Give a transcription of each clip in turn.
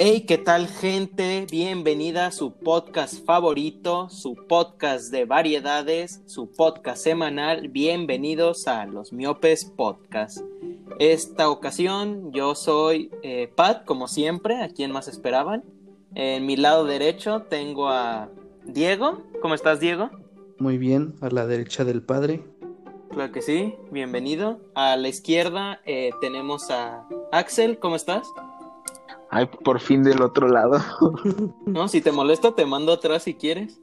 Hey, ¿qué tal gente? Bienvenida a su podcast favorito, su podcast de variedades, su podcast semanal. Bienvenidos a los Miopes Podcast. Esta ocasión yo soy eh, Pat, como siempre, a quien más esperaban. En mi lado derecho tengo a Diego. ¿Cómo estás, Diego? Muy bien, a la derecha del padre. Claro que sí, bienvenido. A la izquierda eh, tenemos a Axel. ¿Cómo estás? Ay, por fin del otro lado. No, si te molesta, te mando atrás si quieres.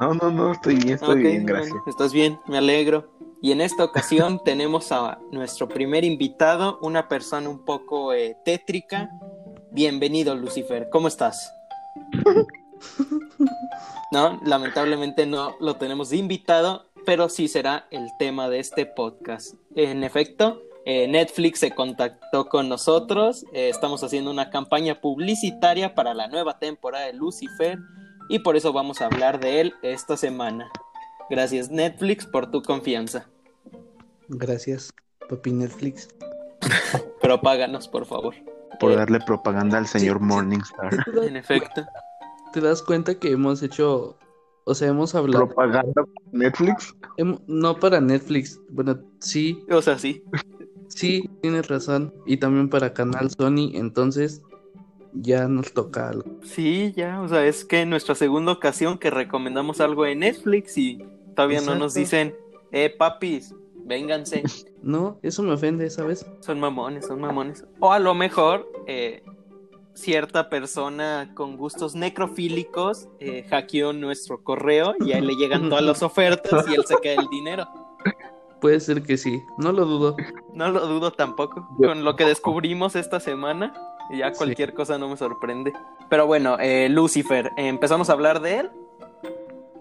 No, no, no, estoy bien, estoy bien, gracias. bueno, estás bien, me alegro. Y en esta ocasión tenemos a nuestro primer invitado, una persona un poco eh, tétrica. Bienvenido, Lucifer. ¿Cómo estás? No, lamentablemente no lo tenemos de invitado, pero sí será el tema de este podcast. En efecto, eh, Netflix se contactó con nosotros. eh, estamos haciendo una campaña publicitaria para la nueva temporada de Lucifer y por eso vamos a hablar de él esta semana. Gracias Netflix por tu confianza. Gracias, papi Netflix. Pero páganos, por favor. Por Eh, darle propaganda al señor sí. Morningstar. en efecto. ¿Te das cuenta que hemos hecho, o sea, hemos hablado, ¿Propaganda por Netflix? no para Netflix, bueno, sí, O sea, sí. Sí, tienes razón, y también para Canal Sony, entonces ya nos toca algo. Sí, ya. O sea, es que en nuestra segunda ocasión que recomendamos algo en Netflix y todavía no nos dicen, eh, papis, vénganse. No, eso me ofende, ¿sabes? Son mamones, son mamones. O a lo mejor eh, cierta persona con gustos necrofílicos eh, hackeó nuestro correo y ahí le llegan todas las ofertas y él se queda el dinero. Puede ser que sí, no lo dudo. No lo dudo tampoco. Yo- Con lo que descubrimos esta semana, ya Sí. cualquier cosa no me sorprende. Pero bueno, eh, Lucifer, empezamos a hablar de él.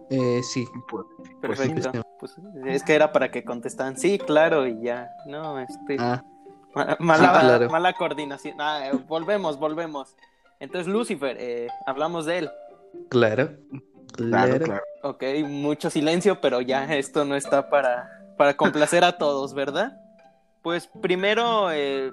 Eh, sí, Pues, Perfecto. sí. Pues, es que era para que contestaran, sí, claro, y ya. No, este. ah, ma- Mala, sí, claro. mala coordinación. Ah, eh, volvemos, volvemos. Entonces, Lucifer, eh, hablamos de él. claro, claro, claro. claro. Ok, mucho silencio, pero ya esto no está para, para complacer a todos, ¿verdad? Pues primero eh,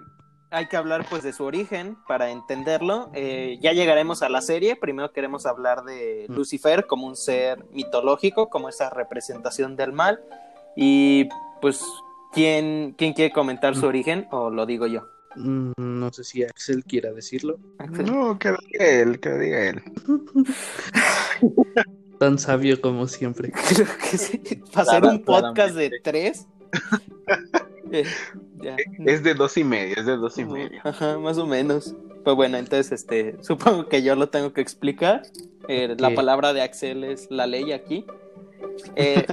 hay que hablar pues de su origen para entenderlo. Eh, ya llegaremos a la serie. Primero queremos hablar de Lucifer como un ser mitológico, como esa representación del mal. Y pues, ¿quién, quién quiere comentar su origen? ¿O lo digo yo? Mm, no sé si Axel quiera decirlo. Axel. No, que lo diga él, que lo diga él. Tan sabio como siempre. Creo que sí. Para hacer un podcast de tres. eh, ya. Es de dos y medio, es de dos y medio. Ajá, más o menos. Pues bueno, entonces este, supongo que yo lo tengo que explicar. Eh, La palabra de Axel es la ley aquí. Eh,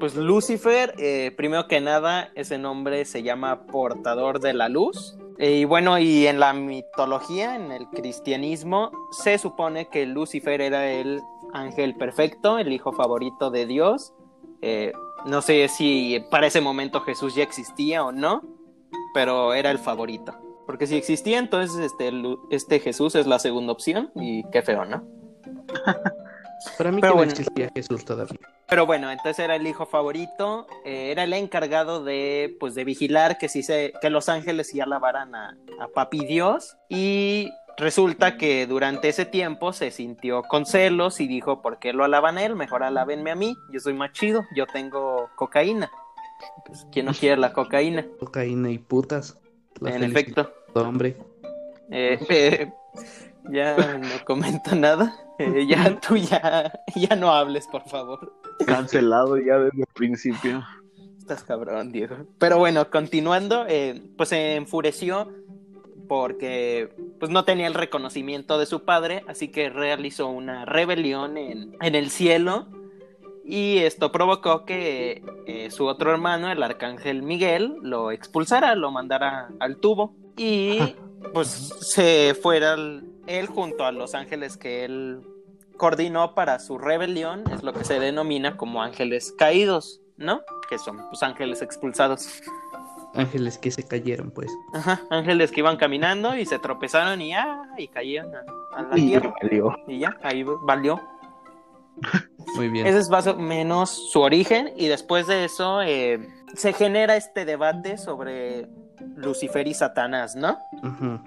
pues Lucifer, eh, primero que nada, ese nombre se llama portador de la luz. Eh, y bueno, y en la mitología, en el cristianismo, se supone que Lucifer era el ángel perfecto, el hijo favorito de Dios. Eh, no sé si para ese momento Jesús ya existía o no, pero era el favorito. Porque si existía, entonces este, este Jesús es la segunda opción y qué feo, ¿no? Para mí Pero que bueno. no existía Jesús todavía. Pero bueno, entonces era el hijo favorito, eh, era el encargado de, pues, de vigilar que, sí se, que los ángeles sí alabaran a, a Papi Dios. Y resulta que durante ese tiempo se sintió con celos y dijo, ¿por qué lo alaban a él? Mejor alábenme a mí, yo soy más chido, yo tengo cocaína. Pues, ¿quién no quiere la cocaína? Cocaína y putas. La en efecto. Hombre. Eh, eh, ya no comento nada. Eh, ya tú ya, ya no hables, por favor. Cancelado ya desde el principio. Estás cabrón, Diego. Pero bueno, continuando, eh, pues se enfureció porque pues no tenía el reconocimiento de su padre, así que realizó una rebelión en, en el cielo y esto provocó que eh, su otro hermano, el arcángel Miguel, lo expulsara, lo mandara al tubo y pues se fuera el- él junto a los ángeles que él coordinó para su rebelión, es lo que se denomina como ángeles caídos, ¿no? Que son pues ángeles expulsados. Ángeles que se cayeron, pues. Ajá, ángeles que iban caminando y se tropezaron y ya, y cayeron a, a la Y tierra. valió. Y ya, ahí valió. Muy bien. Ese es más o menos su origen y después de eso eh, se genera este debate sobre Lucifer y Satanás, ¿no? Ujú.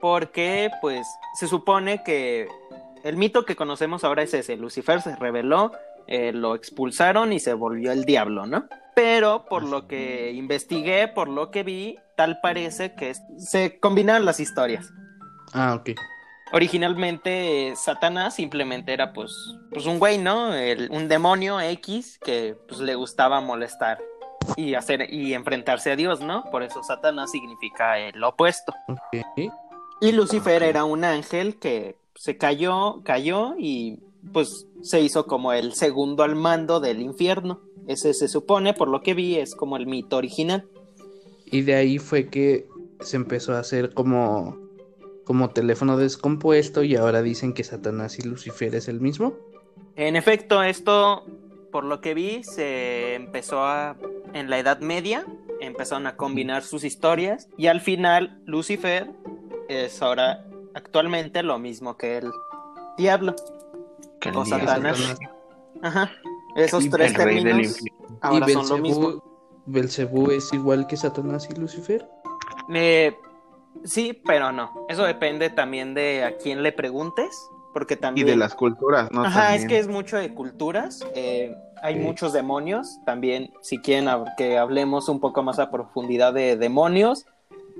porque pues se supone que el mito que conocemos ahora es ese, Lucifer se rebeló, eh, lo expulsaron y se volvió el diablo, ¿no? Pero por lo que investigué, por lo que vi, tal parece que se combinaron las historias. Ah, ok. Originalmente Satanás simplemente era pues, pues un güey, ¿no? El- un demonio X que pues le gustaba molestar y hacer y enfrentarse a Dios, ¿no? Por eso Satanás significa el opuesto. Ok. Y Lucifer era un ángel que se cayó, cayó y pues se hizo como el segundo al mando del infierno. Ese se supone, por lo que vi, es como el mito original. Y de ahí fue que se empezó a hacer como, como teléfono descompuesto y ahora dicen que Satanás y Lucifer es el mismo. En efecto, esto, por lo que vi, se empezó a, en la Edad Media, empezaron a combinar sus historias y al final Lucifer es ahora actualmente lo mismo que el diablo Que o Satanás. Ajá. Esos El tres rey términos ahora y son lo mismo. Belcebú, es igual que Satanás y Lucifer. Eh, sí, pero no. Eso depende también de a quién le preguntes, porque Y también... de las culturas, ¿no? Ajá, También. es que es mucho de culturas. eh, hay muchos demonios. También, si quieren que hablemos un poco más a profundidad de demonios,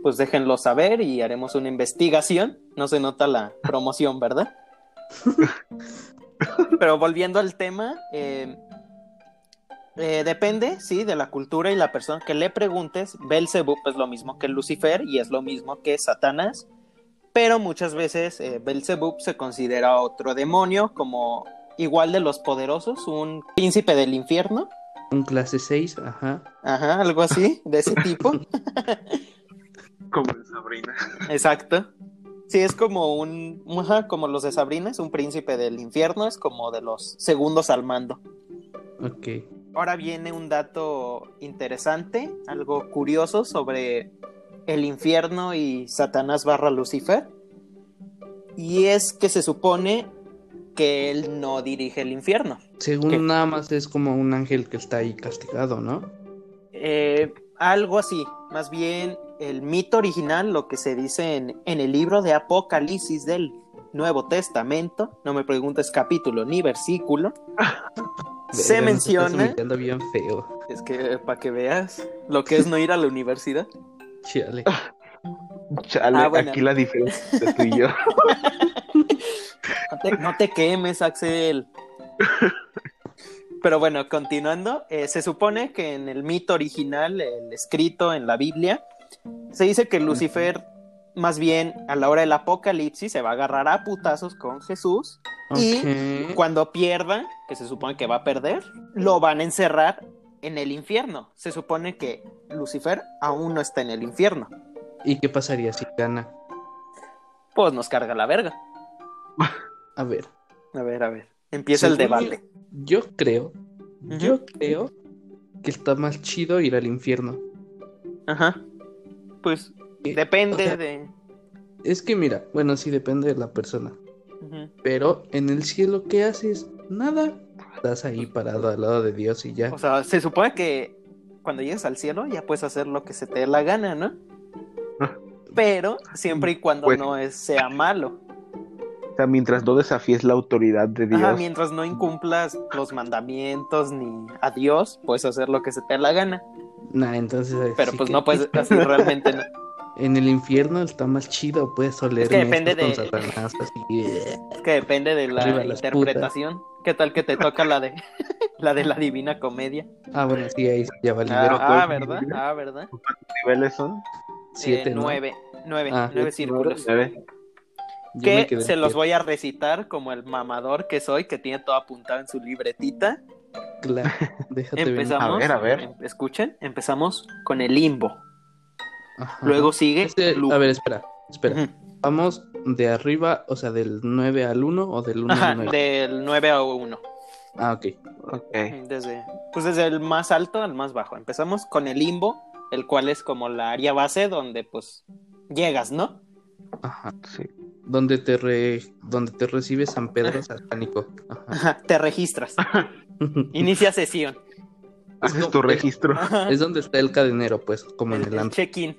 pues déjenlo saber y haremos una investigación. No se nota la promoción, ¿verdad? Pero volviendo al tema, eh, eh, depende, sí, de la cultura y la persona que le preguntes. Belzebub es lo mismo que Lucifer y es lo mismo que Satanás. Pero muchas veces eh, Belzebub se considera otro demonio, como igual de los poderosos, un príncipe del infierno. Un clase 6, ajá. Ajá, algo así, de ese tipo. Como en Sabrina. Exacto. Sí, es como un, ajá, como los de Sabrina, es un príncipe del infierno, es como de los segundos al mando. Ok. Ahora viene un dato interesante, algo curioso sobre el infierno y Satanás barra Lucifer. Y es que se supone que él no dirige el infierno. Según nada más es como un ángel que está ahí castigado, ¿no? Eh, algo así, más bien el mito original, lo que se dice en, en el libro de Apocalipsis del Nuevo Testamento, no me preguntes capítulo ni versículo, se menciona, humillando bien feo. es que para que veas lo que es no ir a la universidad. Chale. Chale, Ah, bueno. aquí la diferencia entre tú y yo. No te, no te quemes, Axel. Pero bueno, continuando, eh, se supone que en el mito original, el escrito en la Biblia, se dice que Lucifer, más bien a la hora del apocalipsis, se va a agarrar a putazos con Jesús Y cuando pierda, que se supone que va a perder, lo van a encerrar en el infierno. Se supone que Lucifer aún no está en el infierno. ¿Y qué pasaría si gana? Pues nos carga la verga. A ver. A ver, a ver. Empieza el debate. Yo creo, Ujú. yo creo que está más chido ir al infierno. Ajá. Pues depende o sea- de. Es que mira, bueno, sí depende de la persona. Pero en el cielo, ¿qué haces? Nada. Estás ahí parado al lado de Dios y ya. O sea, se supone que cuando llegues al cielo ya puedes hacer lo que se te dé la gana, ¿no? Pero siempre y cuando Pues- no es, sea malo. O sea, mientras no desafíes la autoridad de Dios. Ajá, mientras no incumplas los mandamientos ni a Dios, puedes hacer lo que se te dé la gana. Nah, entonces. Pero pues que- no puedes, así realmente no. En el infierno está más chido, puedes oler Es que depende mesas de- con Satanás, así. Es que depende de la Arriba interpretación. ¿Qué tal que te toca la de la de la divina comedia? Ah, bueno, sí, ahí ya valió. Ah, ah, ¿verdad? Ah, ¿verdad? niveles son? Siete, Eh, nueve, nueve, Ah, nueve círculos. nueve. Que se los voy a recitar como el mamador que soy, que tiene todo apuntado en su libretita. Claro, déjate. Empezamos. A ver, a ver. em- escuchen, empezamos con el limbo. Ajá. Luego sigue. Este- Lu- a ver, espera, espera. Vamos de arriba, o sea, del 9 al 1 o del 1 Ajá, al 9. del 9 a 1. Ah, ok. Ok. Desde, pues desde el más alto al más bajo. Empezamos con el limbo, el cual es como la área base donde pues llegas, ¿no? Ajá. Sí. Donde te, re... donde te recibe San Pedro Satánico. Ajá. Ajá, te registras. Inicia sesión. Haces tu registro. Ajá, es donde está el cadenero, pues, como en el, el check-in.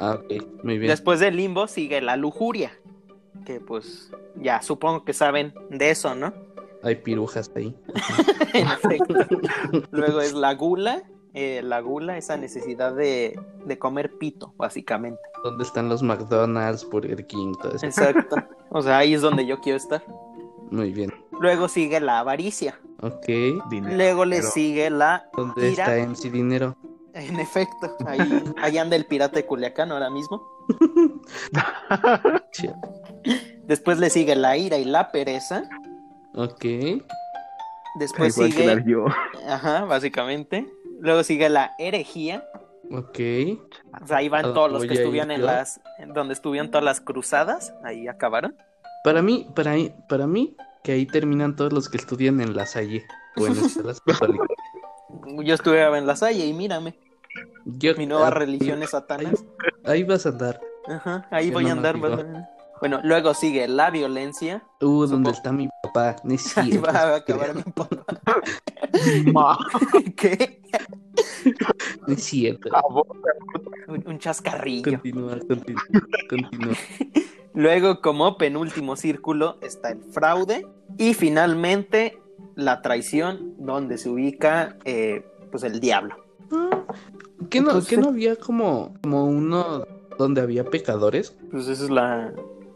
Ah, ok, muy bien. Después del limbo sigue la lujuria, que pues ya supongo que saben de eso, ¿no? Hay pirujas ahí. Luego es la gula, eh, la gula, esa necesidad de, de comer pito, básicamente. ¿Dónde están los McDonald's, Burger King, todo eso? Exacto. O sea, ahí es donde yo quiero estar. Muy bien. Luego sigue la avaricia. Ok. Dinero. Luego le Pero- sigue la ¿Dónde ira. está MC Dinero? En efecto, ahí, ahí anda el pirata de Culiacán ahora mismo. Después le sigue la ira y la pereza. Ok. Después Igual sigue, quedar yo. ajá, básicamente. Luego sigue la herejía. Ok. O sea, ahí van ¿A todos los que estuvieron en las, en donde estuvieron todas las cruzadas. Ahí acabaron. Para mí, para mí, para mí, que ahí terminan todos los que estudian en la Salle o en escuelas católicas. Yo estuve en la Salle y mírame, Yo- mi nueva ah, religión es Satanás. Ahí vas a andar. Ajá, ahí Yo voy a no andar. Bueno, luego sigue la violencia. Uh, ¿dónde Supongo- está mi papá? No es Ahí cierto, va a acabar mi papá. Ma, ¿Qué? No es cierto. Un, un chascarrillo. Continúa, continúa, continúa. Luego, como penúltimo círculo, está el fraude. Y finalmente, la traición, donde se ubica eh, pues el diablo. Ah, ¿Qué no, qué no había como, como uno donde había pecadores? Pues esa es la,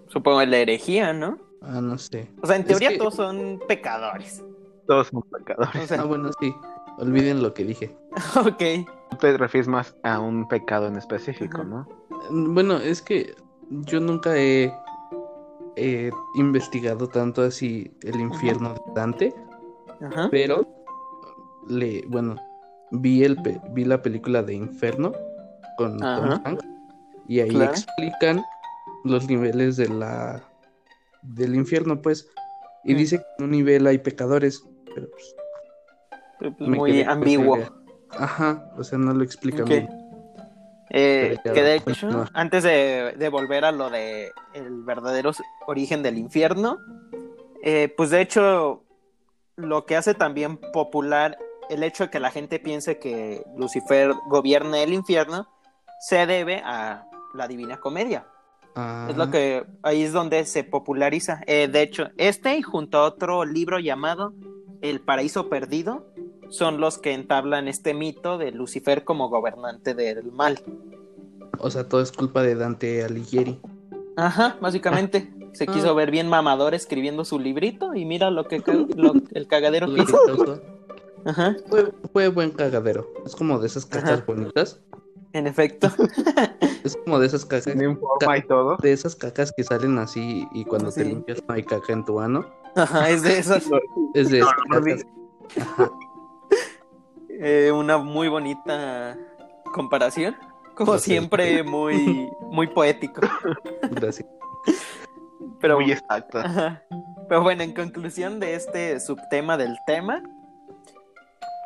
supongo, la herejía, ¿no? Ah, no sé. O sea, en Es teoría que- todos son pecadores. todos son pecadores. O sea, Ah, bueno, sí. Olviden lo que dije. ok. Tú te refieres más a un pecado en específico, Ajá. ¿no? Bueno, es que yo nunca he, he investigado tanto así el infierno de Dante, Ajá. pero le, bueno, vi el vi la película de Inferno con Tom. Hanks y ahí Claro. explican los niveles de la del infierno, pues, y Mm. dice que en un nivel hay pecadores, pero pues, Pues, pues, muy ambiguo. Ajá, o sea, no lo explica bien. Eh, que de hecho, antes de, de volver a lo de el verdadero origen del infierno, eh, pues de hecho, lo que hace también popular el hecho de que la gente piense que Lucifer gobierna el infierno se debe a la Divina Comedia. Ah, Es lo que ahí es donde se populariza. Eh, de hecho, este y junto a otro libro llamado El Paraíso Perdido son los que entablan este mito de Lucifer como gobernante del mal. O sea, todo es culpa de Dante Alighieri. Ajá, básicamente. Se Ah. quiso ver bien mamador escribiendo su librito y mira lo que lo- el cagadero que hizo. Ajá, Fue, fue buen cagadero. Es como de esas cacas Ajá. bonitas. en efecto. Es como de esas cacas. Y todo. De esas cacas que salen así y cuando te limpias no hay caca en tu ano. Ajá, es de esas. Es de esas No, no, cacas. Ajá. Eh, una muy bonita comparación. Como siempre, muy, muy poético. Gracias. Pero, Muy exacto. Ajá. Pero bueno, en conclusión de este subtema del tema,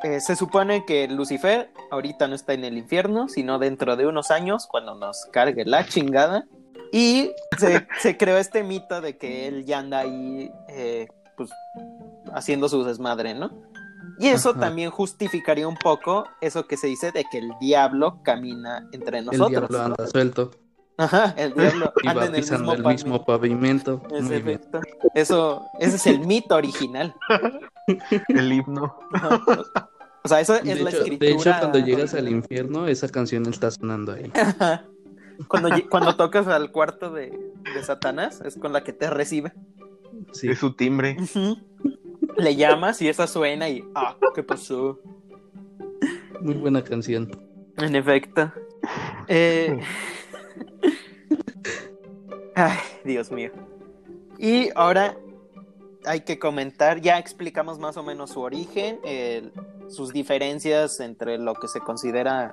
eh, se supone que Lucifer ahorita no está en el infierno, sino dentro de unos años, cuando nos cargue la chingada. Y se, se creó este mito de que él ya anda ahí, eh, pues, haciendo su desmadre, ¿no? Y eso Ajá. también justificaría un poco eso que se dice de que el diablo camina entre El nosotros. diablo anda suelto Ajá, el diablo anda en el pisando mismo, el mismo pavimento. Eso, ese es el mito original. El himno. Ajá. O sea, eso es De la hecho, escritura. de hecho, cuando llegas al infierno, esa canción está sonando ahí. Ajá. Cuando, cuando tocas al cuarto de, de Satanás, es con la que te recibe. Sí. Es su timbre. Ujú. Le llamas y esa suena y. Ah, ¿qué pasó? Muy buena canción. En efecto. Eh... Ay, Dios mío. Y ahora hay que comentar, ya explicamos más o menos su origen, el- sus diferencias entre lo que se considera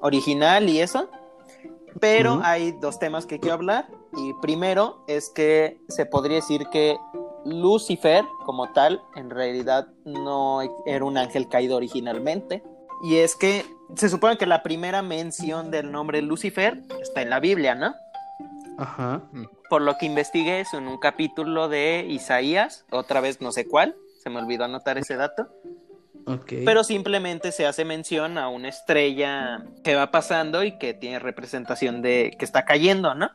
original y eso. Pero hay dos temas que quiero hablar. Y primero es que se podría decir que Lucifer, como tal, en realidad no era un ángel caído originalmente. Y es que se supone que la primera mención del nombre Lucifer está en la Biblia, ¿no? Ajá. Por lo que investigué es en un capítulo de Isaías, otra vez no sé cuál, se me olvidó anotar ese dato. Pero simplemente se hace mención a una estrella que va pasando y que tiene representación de que está cayendo, ¿no?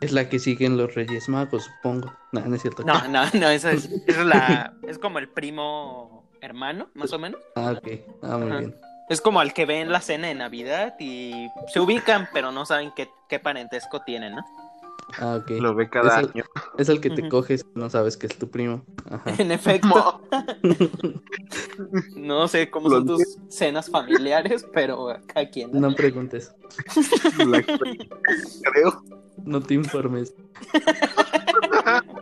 Es la que siguen los Reyes Magos, supongo. No, no es cierto. No, no, no, esa es, esa es la, es como el primo hermano, más o menos. Ah, ok. Ah, muy Ajá. bien. Es como al que ven la cena de Navidad y se ubican, pero no saben qué, qué parentesco tienen, ¿no? Ah, ok. Lo ve cada Es el- año. Es el que te coges no sabes que es tu primo. Ajá. En efecto. No sé cómo son tus cenas familiares, pero cada quien. No preguntes. La creo. No te informes.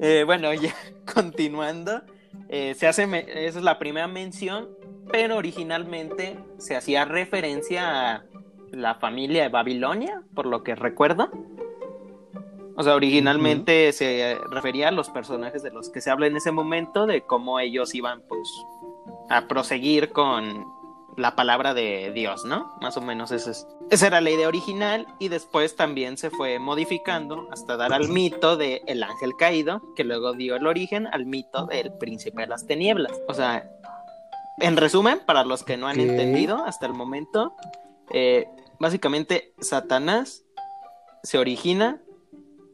Eh, bueno, ya continuando, eh, se hace, esa es la primera mención, pero originalmente se hacía referencia a la familia de Babilonia, por lo que recuerdo. O sea, originalmente se refería a los personajes de los que se habla en ese momento, de cómo ellos iban, pues, a proseguir con la palabra de Dios, ¿no? Más o menos esa, es, esa era la idea original y después también se fue modificando hasta dar al mito de el ángel caído, que luego dio el origen al mito del príncipe de las tinieblas. O sea, en resumen, para los que no han entendido hasta el momento, eh, básicamente Satanás se origina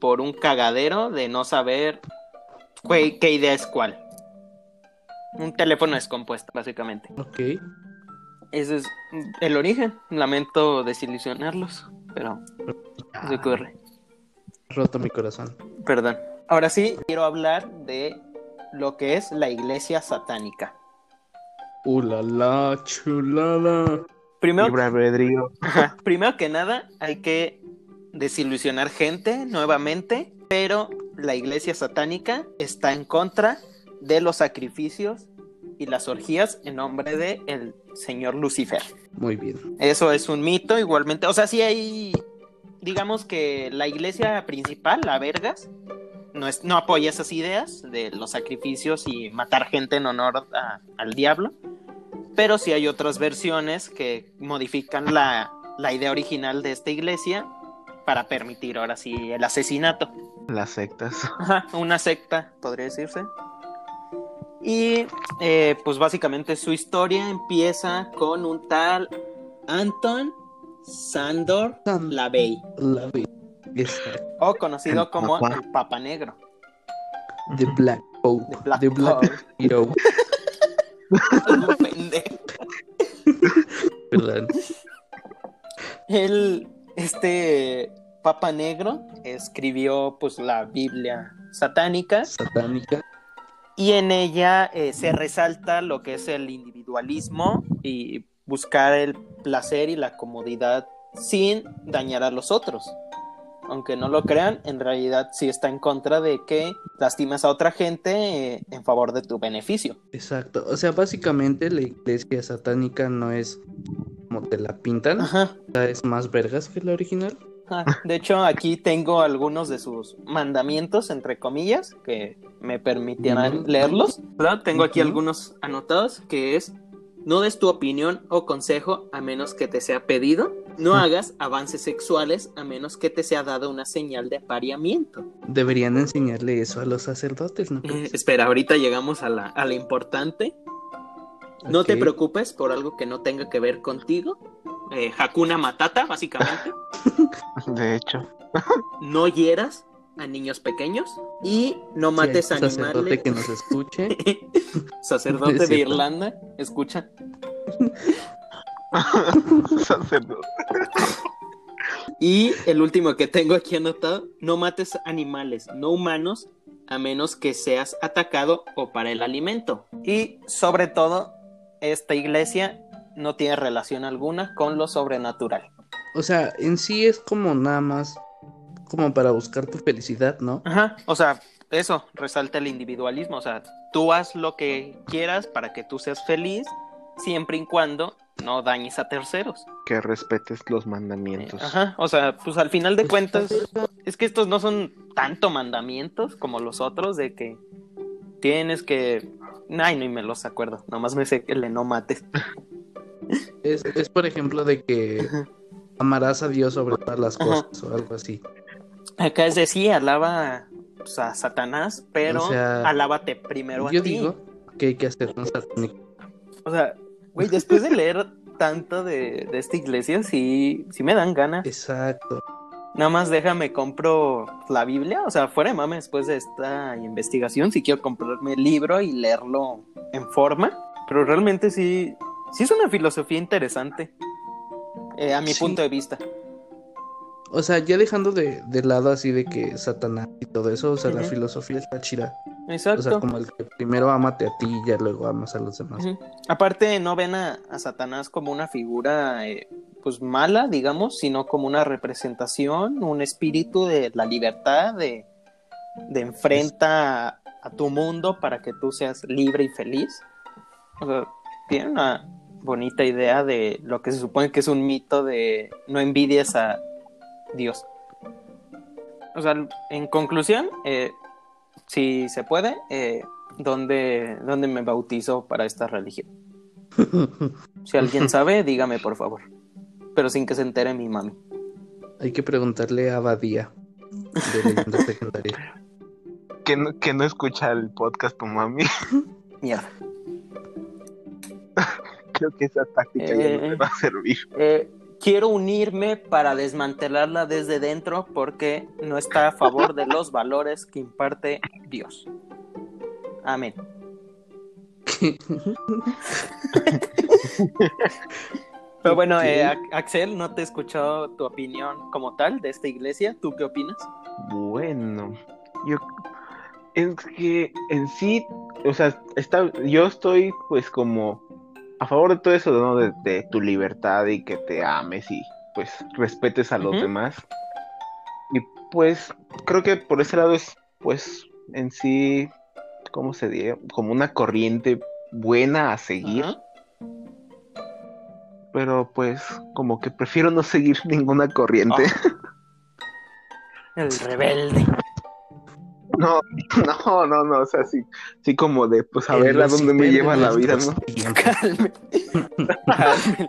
por un cagadero de no saber qué, qué idea es cuál. Un teléfono descompuesto, básicamente. Ok. Ese es el origen. Lamento desilusionarlos, pero se ocurre. Roto mi corazón. Perdón. Ahora sí, quiero hablar de lo que es la iglesia satánica. Uh, la, la, chulada. Primero. Ajá. Primero que nada, hay que desilusionar gente nuevamente, pero la iglesia satánica está en contra de los sacrificios y las orgías en nombre de el señor Lucifer. Muy bien. Eso es un mito igualmente. O sea, sí hay, digamos que la iglesia principal, la Vergas, no, es, no apoya esas ideas de los sacrificios y matar gente en honor a- al diablo. Pero sí hay otras versiones que modifican la, la idea original de esta iglesia para permitir ahora sí el asesinato. Las sectas. Ajá, una secta, podría decirse. Y eh, pues básicamente su historia empieza con un tal Anton Sandor San- Lavey, La vi. Exacto. o conocido El como Papa. el Papa Negro. The Black Pope. The Black The Black Pope. Hero. Perdón. Él, este Papa Negro, escribió pues la Biblia satánica Satánica. Y en ella eh, se resalta lo que es el individualismo y buscar el placer y la comodidad sin dañar a los otros. Aunque no lo crean, en realidad sí está en contra de que lastimes a otra gente eh, en favor de tu beneficio. Exacto. O sea, básicamente la iglesia satánica no es como te la pintan. Ajá. O sea, es más vergas que la original. Ah, De hecho, aquí tengo algunos de sus mandamientos, entre comillas, que me permitirán leerlos. ¿verdad? Tengo aquí algunos anotados, que es, no des tu opinión o consejo a menos que te sea pedido. No hagas avances sexuales a menos que te sea dada una señal de apareamiento. Deberían enseñarle eso a los sacerdotes, ¿no? Eh, espera, ahorita llegamos a la, a la importante. No te preocupes por algo que no tenga que ver contigo. Eh, Hakuna Matata, básicamente. De hecho. no hieras a niños pequeños y no mates un sacerdote animales. que nos escuche. Sacerdote Es de. Irlanda, escucha. Sacerdote. Y el último que tengo aquí anotado, no mates animales no humanos a menos que seas atacado o para el alimento. Y sobre todo, esta iglesia no tiene relación alguna con lo sobrenatural. O sea, en sí es como nada más como para buscar tu felicidad, ¿no? Ajá, o sea, eso resalta el individualismo, o sea, tú haz lo que quieras para que tú seas feliz, siempre y cuando no dañes a terceros. Que respetes los Eh, mandamientos. Ajá, o sea, pues al final de cuentas, es que estos no son tanto mandamientos como los otros de que tienes que... Ay, ni me los acuerdo, nomás me sé que le no mates. Es, es por ejemplo de que amarás a Dios sobre todas las Ajá. cosas o algo así. Acá es decir, alaba pues, a Satanás, pero O sea, alábate primero a Yo ti. digo ¿Qué hay que hacer con satánico? O sea, güey, después de leer tanto de, de esta iglesia, sí, sí me dan ganas. Exacto. Nada más déjame, compro la Biblia. O sea, fuera de mame, después de esta investigación, sí quiero comprarme el libro y leerlo en forma. Pero realmente sí, sí es una filosofía interesante. eh, a mi Sí. punto de vista. O sea, ya dejando de, de lado así de que Satanás y todo eso, o sea, la filosofía está chida. O Exacto. sea, como el que primero amate a ti y ya luego amas a los demás. Aparte, no ven a, a Satanás como una figura eh, pues mala, digamos, sino como una representación, un espíritu de la libertad, de, de enfrenta a, a tu mundo para que tú seas libre y feliz. O sea, tiene una bonita idea de lo que se supone que es un mito de no envidies a Dios. O sea, en conclusión, eh, si se puede, eh, ¿dónde, ¿dónde me bautizo para esta religión? Si alguien sabe, dígame por favor. Pero sin que se entere mi mami. Hay que preguntarle a Badía de legendarias. Que no, que no escucha el podcast tu mami. Mierda. Creo que esa táctica ya no Eh. te va a servir. Eh, quiero unirme para desmantelarla desde dentro porque no está a favor de los valores que imparte Dios. Amén. Pero bueno, eh, Axel, no te he escuchado tu opinión como tal de esta iglesia. ¿Tú qué opinas? Bueno, yo es que en sí, o sea, está, yo estoy pues como a favor de todo eso, ¿no? De, de tu libertad y que te ames y pues respetes a los demás. Y pues creo que por ese lado es pues en sí, ¿cómo se diría? Como una corriente buena a seguir. Pero pues como que prefiero no seguir ninguna corriente. El rebelde. No, no, no, no, o sea, sí, sí como de, pues a ver a dónde me lleva la vida, ¿no? Calme. Calme.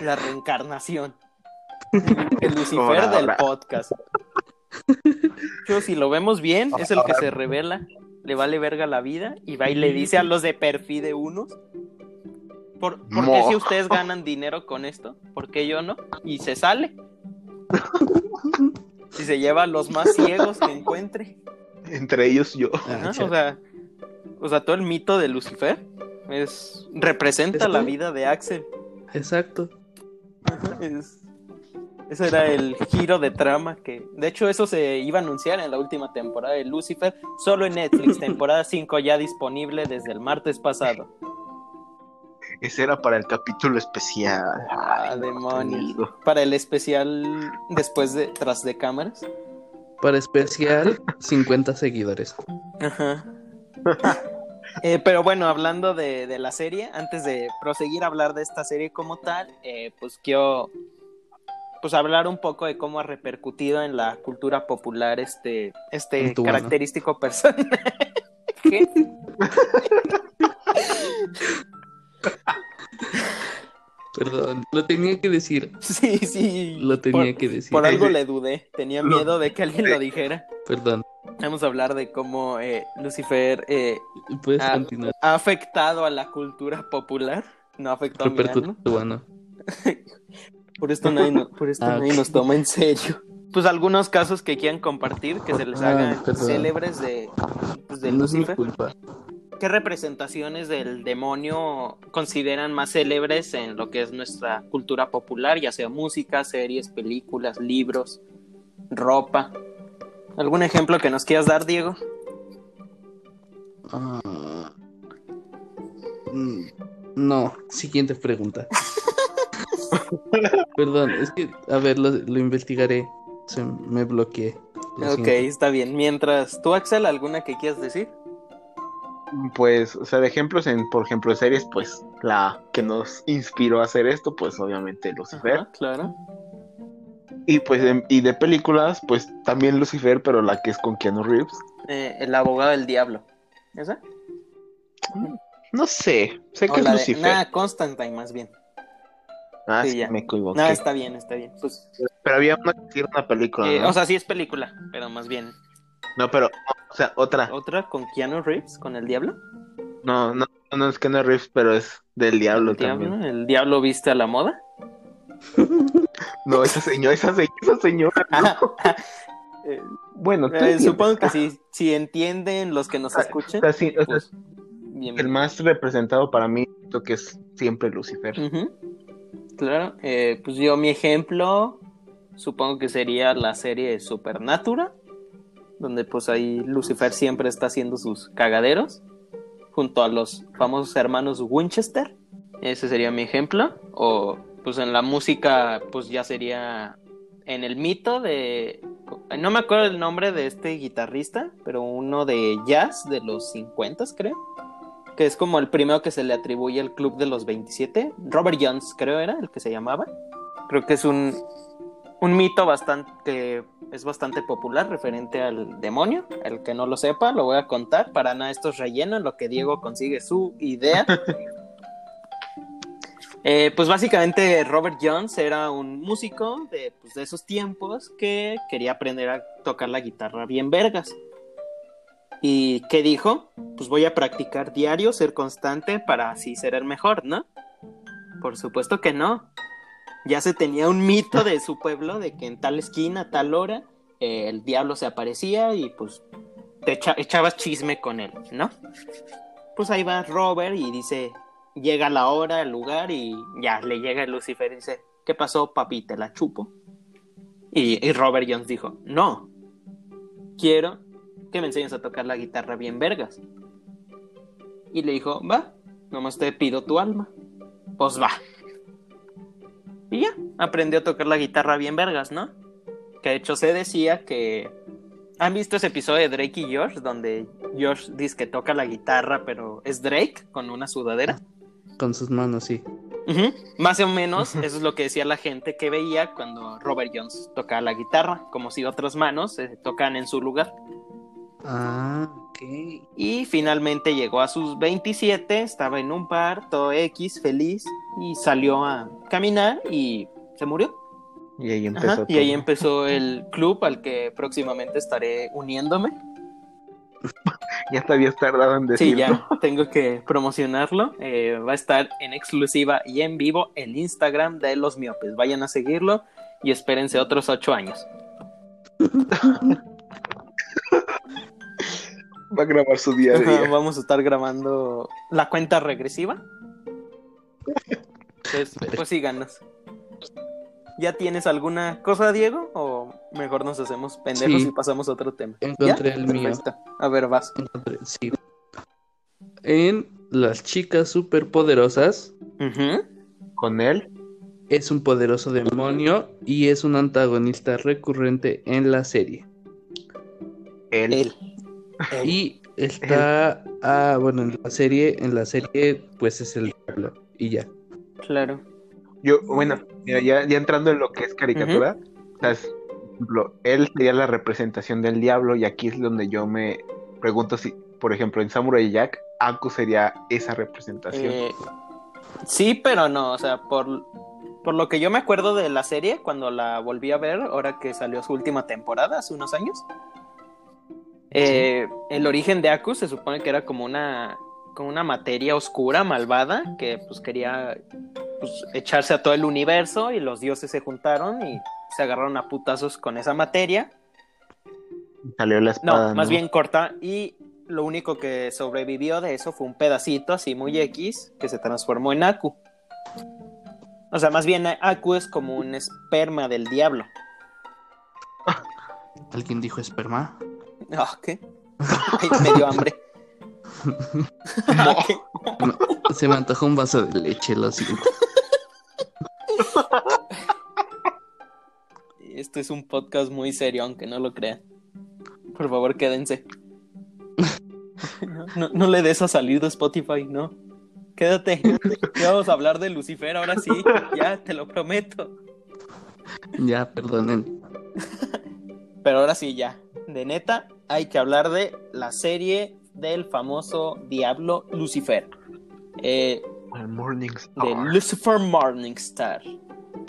La reencarnación. El Lucifer del podcast. Yo, si lo vemos bien, es el que se revela, le vale verga la vida y va y le dice a los de perfil de unos. ¿Por, por qué si ustedes ganan dinero con esto? ¿Por qué yo no? Y se sale. Y se lleva a los más ciegos que encuentre. Entre ellos yo. Ah, Ajá, o sea, o sea, todo el mito de Lucifer es representa ¿Es la vida de Axel. Exacto. Ajá, es- ese era el giro de trama que, de hecho, eso se iba a anunciar en la última temporada de Lucifer, solo en Netflix, temporada 5 ya disponible desde el martes pasado. Ese era para el capítulo especial. Ah, Ay, demonios. Para el especial después de tras de cámaras. Para especial, 50 seguidores. Ajá. Eh, pero bueno, hablando de, de la serie, antes de proseguir a hablar de esta serie como tal, eh, pues quiero pues hablar un poco de cómo ha repercutido en la cultura popular este, este tu característico personaje. Perdón, lo tenía que decir. Sí, sí. Lo tenía por, que decir. por algo le dudé. Tenía Lo- miedo de que alguien lo dijera. Perdón. Vamos a hablar de cómo eh, Lucifer eh, Puedes Ah, continuar. ha afectado a la cultura popular. No afectó a mi Repercute alma. tu ano. Por esto nadie, no- por esto Ah, nadie nos toma en serio. Pues algunos casos que quieran compartir, que se les Ah, hagan perdón. célebres de, pues, de No es mi Lucifer. culpa. ¿Qué representaciones del demonio consideran más célebres en lo que es nuestra cultura popular, ya sea música, series, películas, libros, ropa? ¿Algún ejemplo que nos quieras dar, Diego? Mm, No, siguiente pregunta. Perdón, es que, a ver, lo, lo investigaré. Se me bloqueé. Lo ok, está bien. Mientras tú, Axel, ¿alguna que quieras decir? Pues, o sea, de ejemplos en, por ejemplo, de series, pues la que nos inspiró a hacer esto, pues obviamente Lucifer. Ajá, claro. Y pues, de, y de películas, pues también Lucifer, pero la que es con Keanu Reeves. Eh, el abogado del diablo. ¿Esa? No sé, sé O que es de- Lucifer. Nah, Constantine, más bien. ah, sí, sí, ya. me equivoqué. No, está bien, está bien. Pues, Pero había una una película, eh, ¿no? O sea, sí es película, pero más bien. no, pero, no, o sea, otra. ¿Otra con Keanu Reeves, con el diablo? No, no, no es no Reeves, pero es del diablo el diablo, también. el diablo viste a la moda. No, esa señora, esa, se- esa señora. no. Eh, Bueno, eh, supongo que sí, si entienden los que nos O escuchen, sea, sí, o sea, pues, el más representado para mí, creo que es siempre Lucifer. Claro, eh, pues yo mi ejemplo supongo que sería la serie Supernatural, donde pues ahí Lucifer siempre está haciendo sus cagaderos junto a los famosos hermanos Winchester. Ese sería mi ejemplo. O pues en la música pues ya sería en el mito de... No me acuerdo el nombre de este guitarrista, pero uno de jazz de los 50 creo que es como el primero que se le atribuye al club de los 27. Robert Jones, creo era el que se llamaba. Creo que es un, un mito bastante que es bastante popular referente al demonio. El que no lo sepa, lo voy a contar. Para nada, esto es relleno en lo que Diego consigue su idea. Eh, pues básicamente Robert Jones era un músico de, pues, de esos tiempos que quería aprender a tocar la guitarra bien vergas. ¿Y qué dijo? Pues voy a practicar diario, ser constante para así ser el mejor, ¿no? Por supuesto que no. Ya se tenía un mito de su pueblo de que en tal esquina, tal hora, eh, el diablo se aparecía y pues te echa- echabas chisme con él, ¿no? Pues ahí va Robert y dice, llega la hora, el lugar y ya le llega Lucifer y dice, ¿qué pasó, papi? Te la chupo. Y, y Robert Jones dijo, no, quiero que me enseñes a tocar la guitarra bien vergas. Y le dijo, va, nomás te pido tu alma. Pues va. Y ya, aprendió a tocar la guitarra bien vergas, ¿no? Que de hecho se decía que... ¿Han visto ese episodio de Drake y Josh? Donde Josh dice que toca la guitarra, pero es Drake con una sudadera. Con sus manos, sí. Más o menos, eso es lo que decía la gente que veía cuando Robert Jones tocaba la guitarra, como si otras manos eh, tocan en su lugar. Ah, ok. Y finalmente llegó a sus 27, estaba en un bar, todo X, feliz, y salió a caminar y se murió. Y ahí empezó Ajá, y ahí empezó el club al que próximamente estaré uniéndome. Ya te habías tardado en Sí, decirlo. ya tengo que promocionarlo. Eh, va a estar en exclusiva y en vivo el Instagram de los miopes. Vayan a seguirlo y espérense otros ocho años. Va a grabar su día a Ajá, día. Vamos a estar grabando la cuenta regresiva. Entonces, pues síganos. ¿Ya tienes alguna cosa, Diego? ¿O mejor nos hacemos pendejos Sí. y pasamos a otro tema? Encontré ¿Ya? el mío. Perfecto. A ver, vas. Encontré- Sí. En Las chicas superpoderosas Ujú. Con él, es un poderoso demonio y es un antagonista recurrente en la serie. él. Él. Él. Y está, ah, bueno, en la serie, en la serie, pues es el diablo y ya. Claro. Yo, bueno, mira, ya, ya entrando en lo que es caricatura, o sea, es, por ejemplo, él sería la representación del diablo y aquí es donde yo me pregunto si, por ejemplo, en Samurai Jack, Aku sería esa representación. Eh, sí, pero no, o sea, por, por lo que yo me acuerdo de la serie, cuando la volví a ver, ahora que salió su última temporada, hace unos años, eh, el origen de Aku se supone que era como una, como una materia oscura, malvada, que pues quería pues, echarse a todo el universo y los dioses se juntaron y se agarraron a putazos con esa materia. Salió la No, espada. más ¿no? bien corta. Y lo único que sobrevivió de eso fue un pedacito así muy X que se transformó en Aku. O sea, más bien Aku es como un esperma del diablo. ¿Alguien dijo esperma? Ah, ¿Qué? Ay, me dio hambre. Se me antojó un vaso de leche, lo siento. Este es un podcast muy serio, aunque no lo crean. Por favor, quédense. No, no- no le des a salir de Spotify, no. Quédate. Ya vamos a hablar de Lucifer ahora sí. Ya, te lo prometo. Ya, perdonen. Pero ahora sí, ya. De neta, hay que hablar de la serie del famoso Diablo Lucifer. Eh, El Morning de Star. Lucifer Morningstar.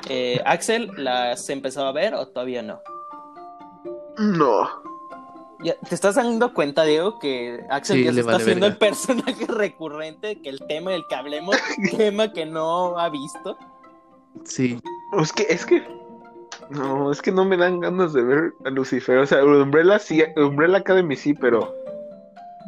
Eh, Axel, ¿las empezado a ver o todavía no? No. Ya, ¿Te estás dando cuenta, Diego, que Axel Sí, ya se está vale haciendo el personaje recurrente, que el tema del que hablemos, tema que no ha visto? Sí, Es que, es que, no, es que no me dan ganas de ver a Lucifer. O sea, Umbrella sí, Umbrella Academy sí, pero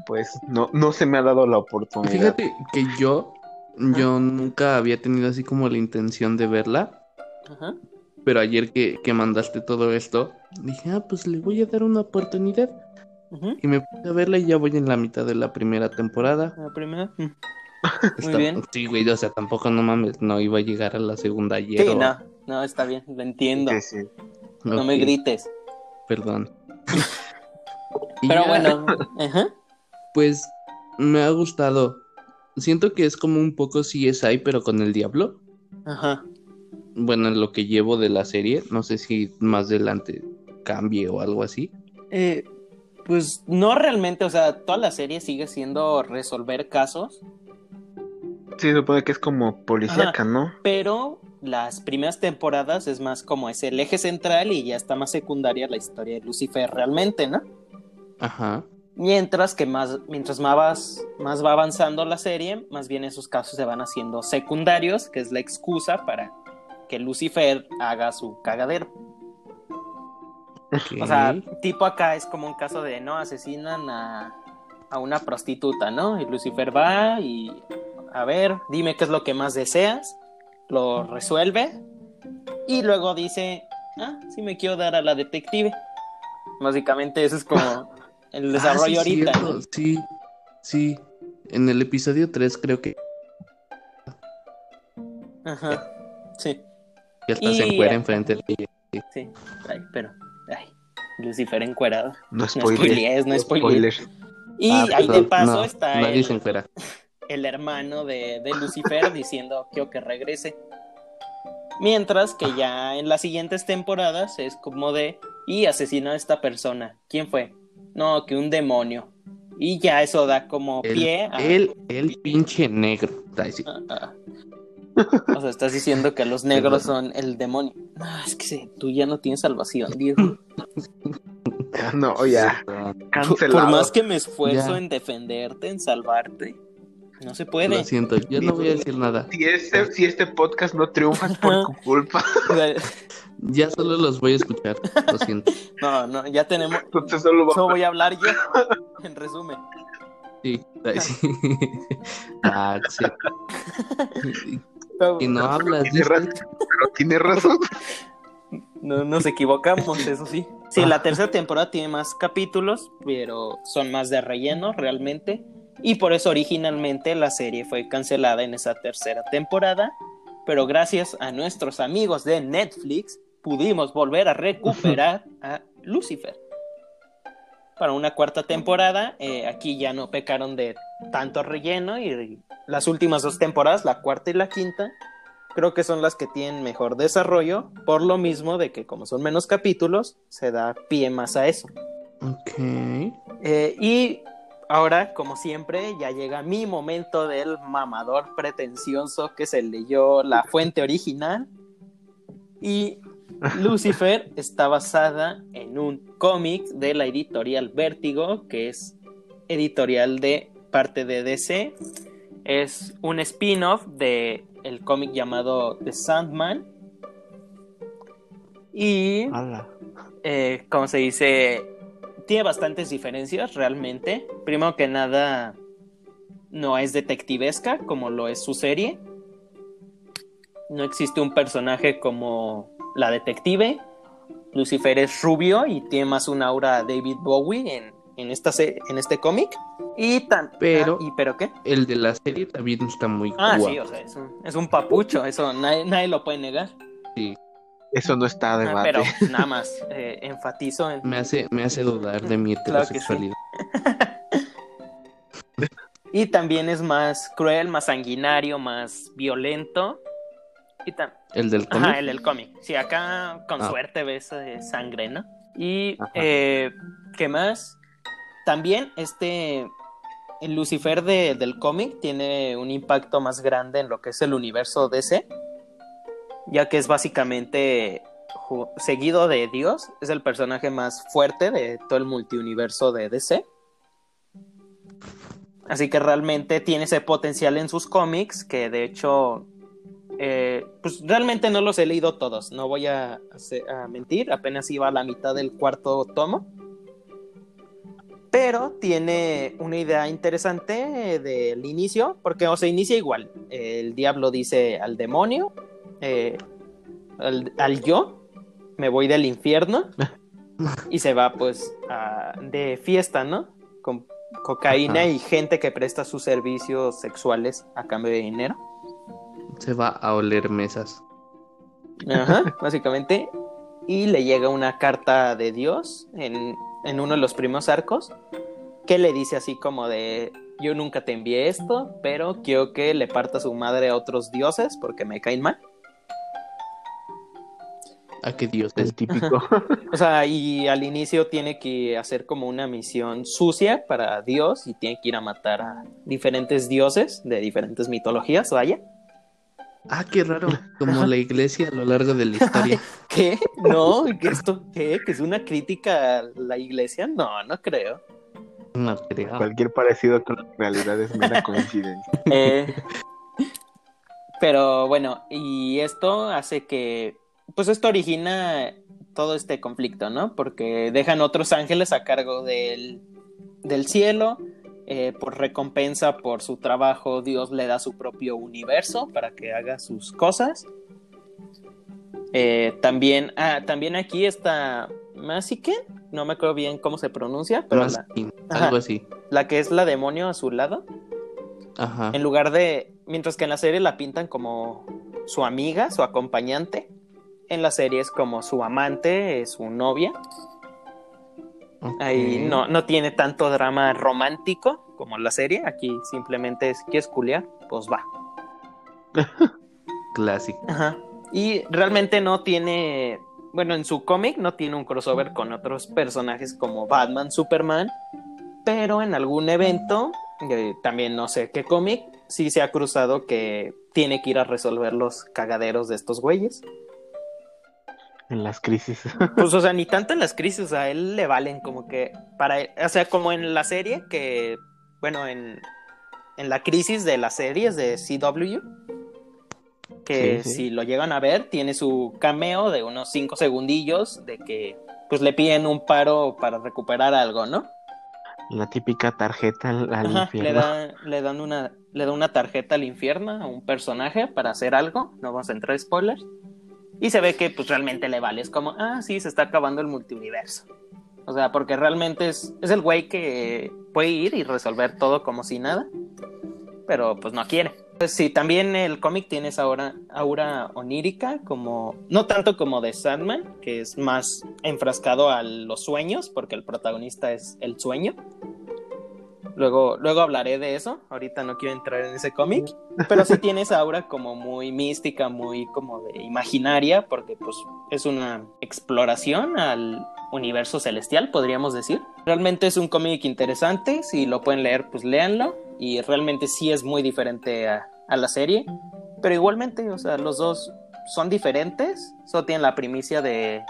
pues no, no se me ha dado la oportunidad. fíjate que yo, yo nunca había tenido así como la intención de verla, Ajá. pero ayer que, que mandaste todo esto, dije, ah, pues le voy a dar una oportunidad. ujú. Y me puse a verla y ya voy en la mitad de la primera temporada. La primera. mm. Está- bien. Sí, güey, o sea, tampoco no mames, no iba a llegar a la segunda ayer. Sí, o- no, no, está bien, lo entiendo. Sí, sí. No me grites. Perdón. Pero ya, bueno, ajá. Pues me ha gustado. Siento que es como un poco CSI, pero con el diablo. Ajá. Bueno, en lo que llevo de la serie, no sé si más adelante cambie o algo así. Eh, pues no realmente, o sea, toda la serie sigue siendo resolver casos, Sí, se supone que es como policíaca, ¿no? pero las primeras temporadas es más como es el eje central y ya está más secundaria la historia de Lucifer realmente, ¿no? Ajá. Mientras que más, mientras más, más va avanzando la serie, más bien esos casos se van haciendo secundarios, que es la excusa para que Lucifer haga su cagadero. O sea, tipo acá es como un caso de, no, asesinan a, a una prostituta, ¿no? Y Lucifer va y, a ver, dime qué es lo que más deseas, lo resuelve y luego dice, ah, sí me quiero dar a la detective. Básicamente eso es como el desarrollo Ah, sí, ahorita. cierto, ¿no? Sí, sí. En el episodio 3 creo que Ajá, sí, ya hasta se Y- encuera enfrente de ella. sí, ay, pero, ay, Lucifer encuerado. No No spoiler. spoilees, no spoilees. Y Ah, ahí de paso no, está Nadie el- se encuera. el hermano de, de Lucifer diciendo quiero que regrese. Mientras que ya en las siguientes temporadas es como de y asesinó a esta persona. ¿Quién fue? No, que un demonio. Y ya eso da como El, pie a... el, el pinche negro. Ay, sí. a- a- O sea, estás diciendo que los negros son el demonio. No, es que sí, tú ya no tienes salvación, Diego. No, ya, Por, cancelado. por más que me esfuerzo Ya. en defenderte, en salvarte, no se Lo puede. siento, yo no voy a decir nada. Si este, si este podcast no triunfa es por tu culpa. Ya solo los voy a escuchar. Lo siento. No, no, ya tenemos, Entonces solo va Solo voy a hablar yo, en resumen. Sí. Sí. Ah, sí. Y no hablas, Tiene razón, pero tiene razón. no nos equivocamos, eso sí. Sí, la tercera temporada tiene más capítulos, pero son más de relleno realmente. Y por eso originalmente la serie fue cancelada en esa tercera temporada. Pero gracias a nuestros amigos de Netflix pudimos volver a recuperar a Lucifer. Para una cuarta temporada, eh, aquí ya no pecaron de tanto relleno y las últimas dos temporadas, la cuarta y la quinta, creo que son las que tienen mejor desarrollo, por lo mismo de que como son menos capítulos, se da pie más a eso. Ok. Eh, y ahora, como siempre, ya llega mi momento del mamador pretencioso que se leyó la fuente original. Y Lucifer está basada en un cómic de la editorial Vértigo, que es editorial de parte de DC. Es un spin-off de el cómic llamado The Sandman. Y eh, como se dice, tiene bastantes diferencias realmente. Primero que nada, no es detectivesca como lo es su serie. No existe un personaje como la detective. Lucifer es rubio y tiene más una aura David Bowie en, en, esta se- en este cómic. Y tan. Pero- ah, ¿Y pero qué? El de la serie también está muy Ah, guapo. sí, o sea, es un, es un papucho, eso nadie, nadie lo puede negar. Eso no está a Ah, debate. pero nada más eh, enfatizo en, Me hace, me hace dudar de mi Claro que sí. heterosexualidad. Y también es más cruel, más sanguinario, más violento. Y tam- El del cómic. Ajá, el del cómic. Sí, acá con Ah. suerte ves eh, sangre, ¿no? Y, eh, ¿qué más? También este, el Lucifer de- del cómic tiene un impacto más grande en lo que es el universo DC, ya que es básicamente, seguido de Dios, es el personaje más fuerte de todo el multiuniverso de DC. Así que realmente tiene ese potencial en sus cómics que de hecho, eh, pues realmente no los he leído todos, no voy a, mentir, apenas iba a la mitad del cuarto tomo. Pero tiene una idea interesante del inicio, porque o se inicia igual. El diablo dice al demonio, eh, al, al yo, me voy del infierno y se va pues a- de fiesta, ¿no? Con cocaína Ajá. y gente que presta sus servicios sexuales a cambio de dinero. Se va a oler mesas. Ajá, básicamente. Y le llega una carta de Dios en, en uno de los primeros arcos que le dice así como de yo nunca te envié esto, pero quiero que le parta su madre a otros dioses porque me caen mal. ¿A qué dios es? típico. O sea, y al inicio tiene que hacer como una misión sucia para Dios y tiene que ir a matar a diferentes dioses de diferentes mitologías, vaya. Ah, qué raro. Como la iglesia a lo largo de la historia. ¿Qué? No, ¿que esto qué? ¿Que es una crítica a la iglesia? No, no creo. No creo. Cualquier parecido con la realidad es mera coincidencia. Eh, pero bueno, y esto hace que, pues esto origina todo este conflicto, ¿no? Porque dejan otros ángeles a cargo del, del cielo, eh, por recompensa por su trabajo, Dios le da su propio universo para que haga sus cosas. Eh, también, ah, también aquí está Masiken, no me acuerdo bien cómo se pronuncia, pero la, Ajá. algo así. la que es la demonio a su lado. Ajá. En lugar de, mientras que en la serie la pintan como su amiga, su acompañante, en la serie es como su amante, es su novia. Ahí no, no tiene tanto drama romántico como la serie. Aquí simplemente es, ¿quieres culiar? Pues va. Clásico. Ajá. Y realmente no tiene, bueno, en su cómic no tiene un crossover con otros personajes como Batman, Superman, pero en algún evento, eh, también no sé qué cómic, sí se ha cruzado que tiene que ir a resolver los cagaderos de estos güeyes. En las crisis. Pues, o sea, ni tanto en las crisis, a él le valen como que para, o sea, como en la serie que, bueno, en, en la crisis de las series de CW, que Sí, sí. si lo llegan a ver, tiene su cameo de unos cinco segundillos de que, pues, le piden un paro para recuperar algo, ¿no? La típica tarjeta al, al Ajá, infierno. le, da- le dan una, le da una tarjeta al infierno a un personaje para hacer algo, no vamos a entrar en spoilers. Y se ve que pues realmente le vale, es como, ah, sí, se está acabando el multiuniverso. O sea, porque realmente es, es el güey que puede ir y resolver todo como si nada, pero pues no quiere. Pues sí, también el cómic tiene esa aura, aura onírica, como, no tanto como de Sandman, que es más enfrascado a los sueños, porque el protagonista es el sueño. Luego, luego hablaré de eso. Ahorita no quiero entrar en ese cómic. Pero sí tiene esa aura como muy mística, muy como de imaginaria, porque pues es una exploración al universo celestial, podríamos decir. Realmente es un cómic interesante. Si lo pueden leer, pues léanlo. Y realmente sí es muy diferente a, a la serie. Pero igualmente, o sea, los dos son diferentes. Solo tienen la primicia de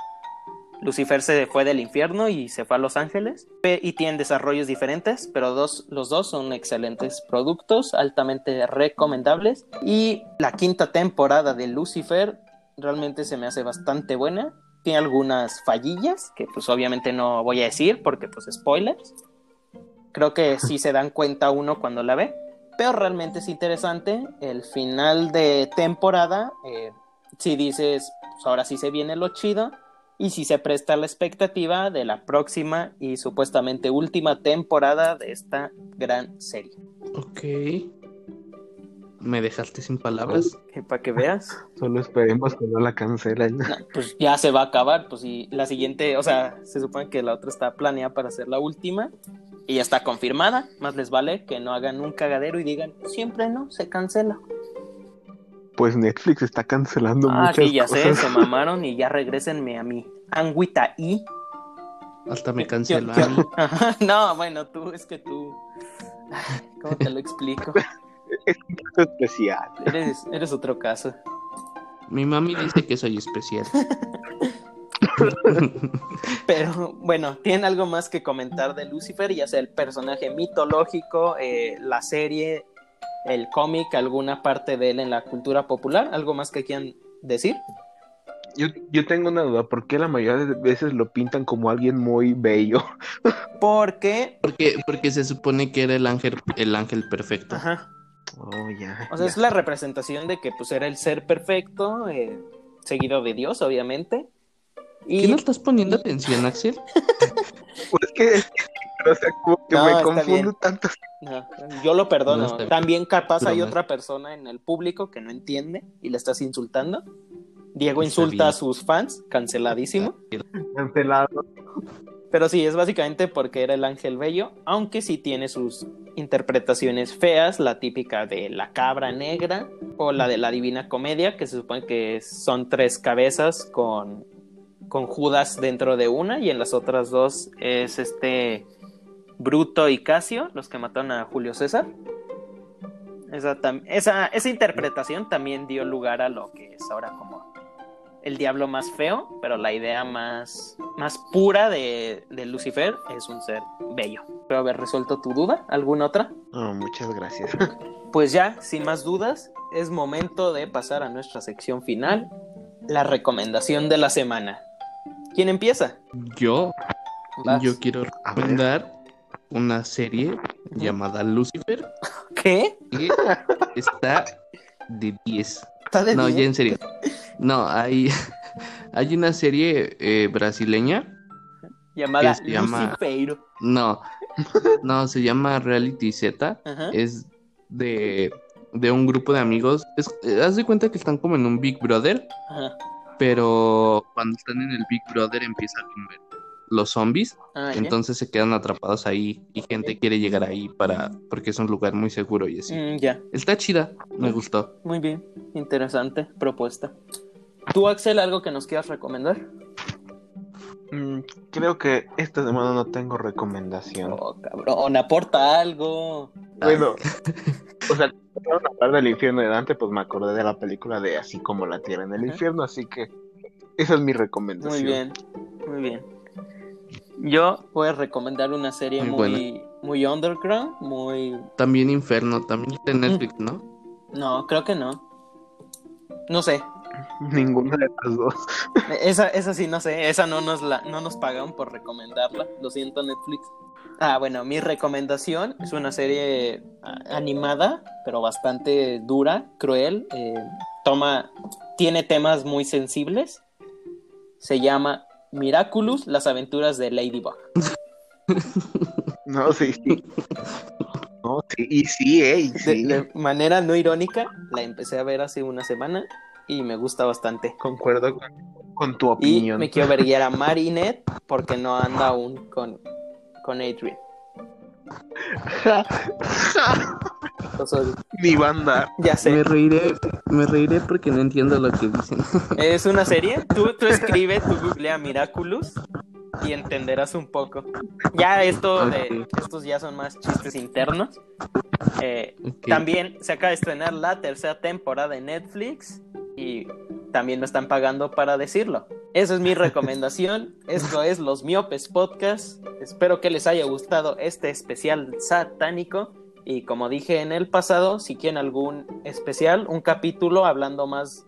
Lucifer se fue del infierno y se fue a Los Ángeles. Pe- Y tienen desarrollos diferentes, pero los dos son excelentes productos, altamente recomendables. Y la quinta temporada de Lucifer realmente se me hace bastante buena. Tiene algunas fallillas que pues obviamente no voy a decir porque pues spoilers. Creo que sí se dan cuenta uno cuando la ve. Pero realmente es interesante. El final de temporada, eh, si dices, pues ahora sí se viene lo chido y si se presta la expectativa de la próxima y supuestamente última temporada de esta gran serie. Ok. Me dejaste sin palabras. Que para que veas, Solo esperemos que no la cancelen. no, pues ya se va a acabar, pues y la siguiente, o sea, se supone que la otra está planeada para ser la última y ya está confirmada, más les vale que no hagan un cagadero y digan, siempre no, se cancela. Pues Netflix está cancelando Ah, muchas sí, ya sé, se mamaron y ya regrésenme a mi anguita y Hasta me Yo- canceló. yo- Ajá, No, bueno, tú, es que tú. ¿Cómo te lo explico? Es un caso especial. Eres, eres otro caso. Mi mami dice que soy especial. Pero bueno, ¿tienen algo más que comentar de Lucifer? Ya sea el personaje mitológico, eh, la serie, el cómic, alguna parte de él en la cultura popular. ¿Algo más que quieran decir? Yo, yo tengo una duda, ¿por qué la mayoría de veces lo pintan como alguien muy bello? Porque, Porque, porque se supone que era el ángel, el ángel perfecto. ajá, Oh, ya. o sea, ya. es la representación de que pues era el ser perfecto, eh, seguido de Dios, obviamente. Y ¿Qué no estás poniendo atención, Axel? Pues que, es que- o sea, como que No, me está confundo bien. tanto. No, yo lo perdono. No. También capaz hay otra persona en el público que no entiende y le estás insultando. Diego insulta a sus fans, canceladísimo. Cancelado. Pero sí, es básicamente porque era el ángel bello, aunque sí tiene sus interpretaciones feas, la típica de la cabra negra o la de la divina comedia, que se supone que son tres cabezas con, con Judas dentro de una y en las otras dos es este Bruto y Casio, los que mataron a Julio César. Esa, esa, esa interpretación también dio lugar a lo que es ahora como el diablo más feo, pero la idea más, más pura de, de Lucifer es un ser bello. Espero haber resuelto tu duda. ¿Alguna otra? Oh, muchas gracias. Pues ya, sin más dudas, es momento de pasar a nuestra sección final, la recomendación de la semana. ¿Quién empieza? Yo, Vas. yo quiero recomendar una serie llamada Lucifer ¿Qué? que está de 10. ¿Está de No, ya en serio. No, hay, hay una serie eh, brasileña. Llamada llama- Lucifer. No, no, se llama Reality Z. Ajá. Es de, de un grupo de amigos. Es, eh, haz de cuenta que están como en un Big Brother, Ajá. pero cuando están en el Big Brother empiezan como los zombies. Ah. Entonces se quedan atrapados ahí y gente quiere llegar ahí para porque es un lugar muy seguro y así. Mm, ya, Está chida, me gustó. muy bien. Interesante propuesta. ¿Tú, Axel, algo que nos quieras recomendar? Mm, creo que esta semana no tengo recomendación. Oh, cabrón, aporta algo. Bueno, o sea, a hablar del infierno de Dante, pues me acordé de la película de Así como la tierra en el infierno, así que esa es mi recomendación. Muy bien, muy bien. Yo voy a recomendar una serie Muy muy, muy underground, muy... También Inferno, también en Netflix, ¿no? No, creo que no. No sé. Ninguna de las dos. Esa, esa sí, no sé. Esa no nos, la, no nos pagaron por recomendarla. Lo siento, Netflix. Ah, bueno, mi recomendación es una serie ah, animada, pero bastante dura, cruel. eh, toma, tiene temas muy sensibles. Se llama Miraculous, las aventuras de Ladybug. No, sí, sí. No, sí, y sí, eh, y De, sí. de manera no irónica, la empecé a ver hace una semana y me gusta bastante. Concuerdo con, con tu Y opinión. me quiero ver a Marinette porque no anda aún con, con Adrian. Mi banda. ya Me sé, reiré, me reiré porque no entiendo lo que dicen. es una serie. Tú, tú escribe, tú googlea Miraculous y entenderás un poco. Ya esto, de, estos ya son más chistes internos. Eh. También se acaba de estrenar la tercera temporada de Netflix y también me están pagando para decirlo. Esa es mi recomendación. Esto es Los Miopes Podcast. Espero que les haya gustado este especial satánico. Y como dije en el pasado, si quieren algún especial, un capítulo hablando más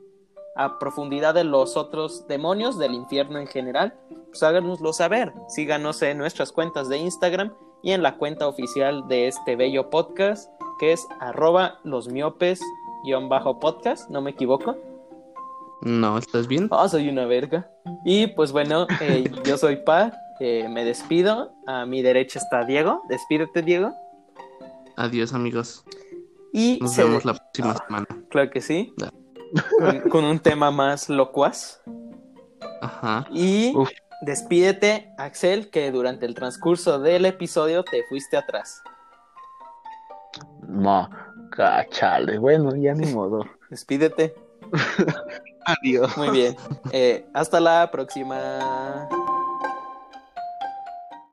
a profundidad de los otros demonios, del infierno en general, pues háganoslo saber. Síganos en nuestras cuentas de Instagram y en la cuenta oficial de este bello podcast, que es arroba los miopes bajo podcast, no me equivoco. No, ¿estás bien? Oh, soy una verga. Y pues bueno, eh, yo soy Pa, eh, me despido. A mi derecha está Diego. Despídete, Diego. Adiós, amigos. Y Nos se- vemos la próxima semana. Claro que sí. Con, con un tema más locuaz. Ajá. Y Uf. despídete, Axel, que durante el transcurso del episodio te fuiste atrás. No, cachale. Bueno, ya ni modo. Despídete. Adiós. Muy bien. Eh, hasta la próxima.